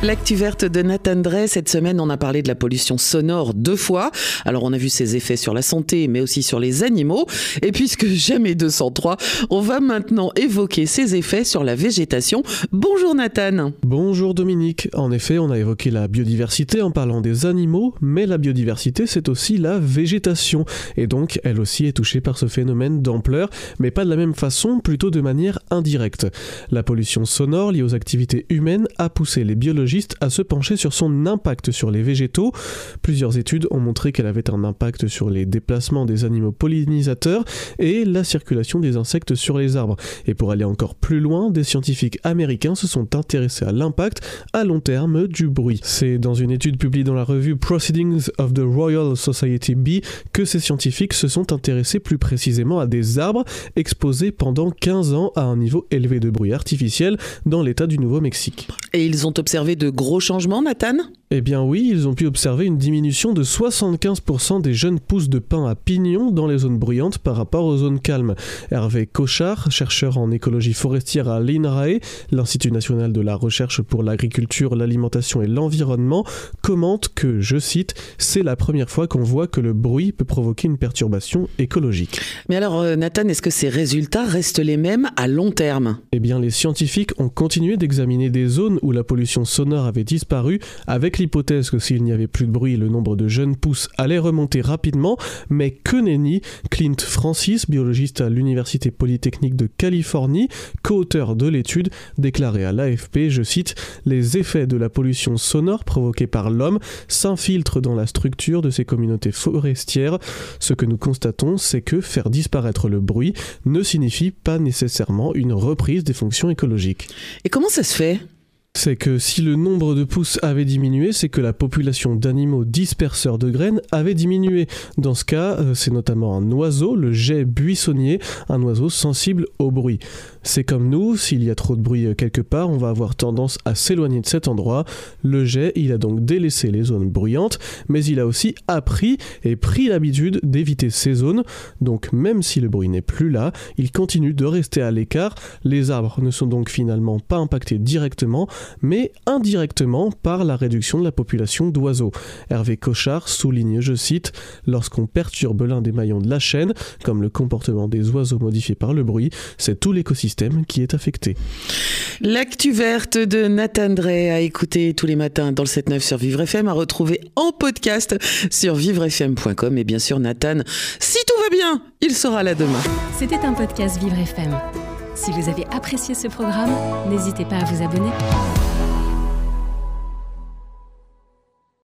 L'actu verte de Nathan Drey, cette semaine on a parlé de la pollution sonore deux fois. Alors on a vu ses effets sur la santé mais aussi sur les animaux. Et puisque jamais 203, on va maintenant évoquer ses effets sur la végétation. Bonjour Nathan. Bonjour Dominique. En effet on a évoqué la biodiversité en parlant des animaux, mais la biodiversité c'est aussi la végétation. Et donc elle aussi est touchée par ce phénomène d'ampleur, mais pas de la même façon, plutôt de manière indirecte. La pollution sonore liée aux activités humaines a poussé les biologistes à se pencher sur son impact sur les végétaux. Plusieurs études ont montré qu'elle avait un impact sur les déplacements des animaux pollinisateurs et la circulation des insectes sur les arbres. Et pour aller encore plus loin, des scientifiques américains se sont intéressés à l'impact à long terme du bruit. C'est dans une étude publiée dans la revue Proceedings of the Royal Society B que ces scientifiques se sont intéressés plus précisément à des arbres exposés pendant 15 ans à un niveau élevé de bruit artificiel dans l'état du Nouveau-Mexique. Et ils ont observé de gros changements, Nathan eh bien oui, ils ont pu observer une diminution de 75% des jeunes pousses de pin à pignon dans les zones bruyantes par rapport aux zones calmes. Hervé Cochard, chercheur en écologie forestière à l'INRAE, l'Institut national de la recherche pour l'agriculture, l'alimentation et l'environnement, commente que, je cite, c'est la première fois qu'on voit que le bruit peut provoquer une perturbation écologique. Mais alors euh, Nathan, est-ce que ces résultats restent les mêmes à long terme? Eh bien les scientifiques ont continué d'examiner des zones où la pollution sonore avait disparu avec l'hypothèse que s'il n'y avait plus de bruit, le nombre de jeunes pousses allait remonter rapidement, mais que nenni Clint Francis, biologiste à l'Université Polytechnique de Californie, co-auteur de l'étude, déclarait à l'AFP, je cite, Les effets de la pollution sonore provoquée par l'homme s'infiltrent dans la structure de ces communautés forestières. Ce que nous constatons, c'est que faire disparaître le bruit ne signifie pas nécessairement une reprise des fonctions écologiques. Et comment ça se fait? C'est que si le nombre de pousses avait diminué, c'est que la population d'animaux disperseurs de graines avait diminué. Dans ce cas, euh, c'est notamment un oiseau, le jet buissonnier, un oiseau sensible au bruit. C'est comme nous, s'il y a trop de bruit quelque part, on va avoir tendance à s'éloigner de cet endroit. Le jet, il a donc délaissé les zones bruyantes, mais il a aussi appris et pris l'habitude d'éviter ces zones. Donc même si le bruit n'est plus là, il continue de rester à l'écart. Les arbres ne sont donc finalement pas impactés directement, mais indirectement par la réduction de la population d'oiseaux. Hervé Cochard souligne, je cite, Lorsqu'on perturbe l'un des maillons de la chaîne, comme le comportement des oiseaux modifié par le bruit, c'est tout l'écosystème qui est affecté. L'actu verte de Nathan Drey à écouter tous les matins dans le 7-9 sur Vivre FM, à retrouver en podcast sur vivrefm.com. Et bien sûr, Nathan, si tout va bien, il sera là demain. C'était un podcast Vivre FM. Si vous avez apprécié ce programme, n'hésitez pas à vous abonner.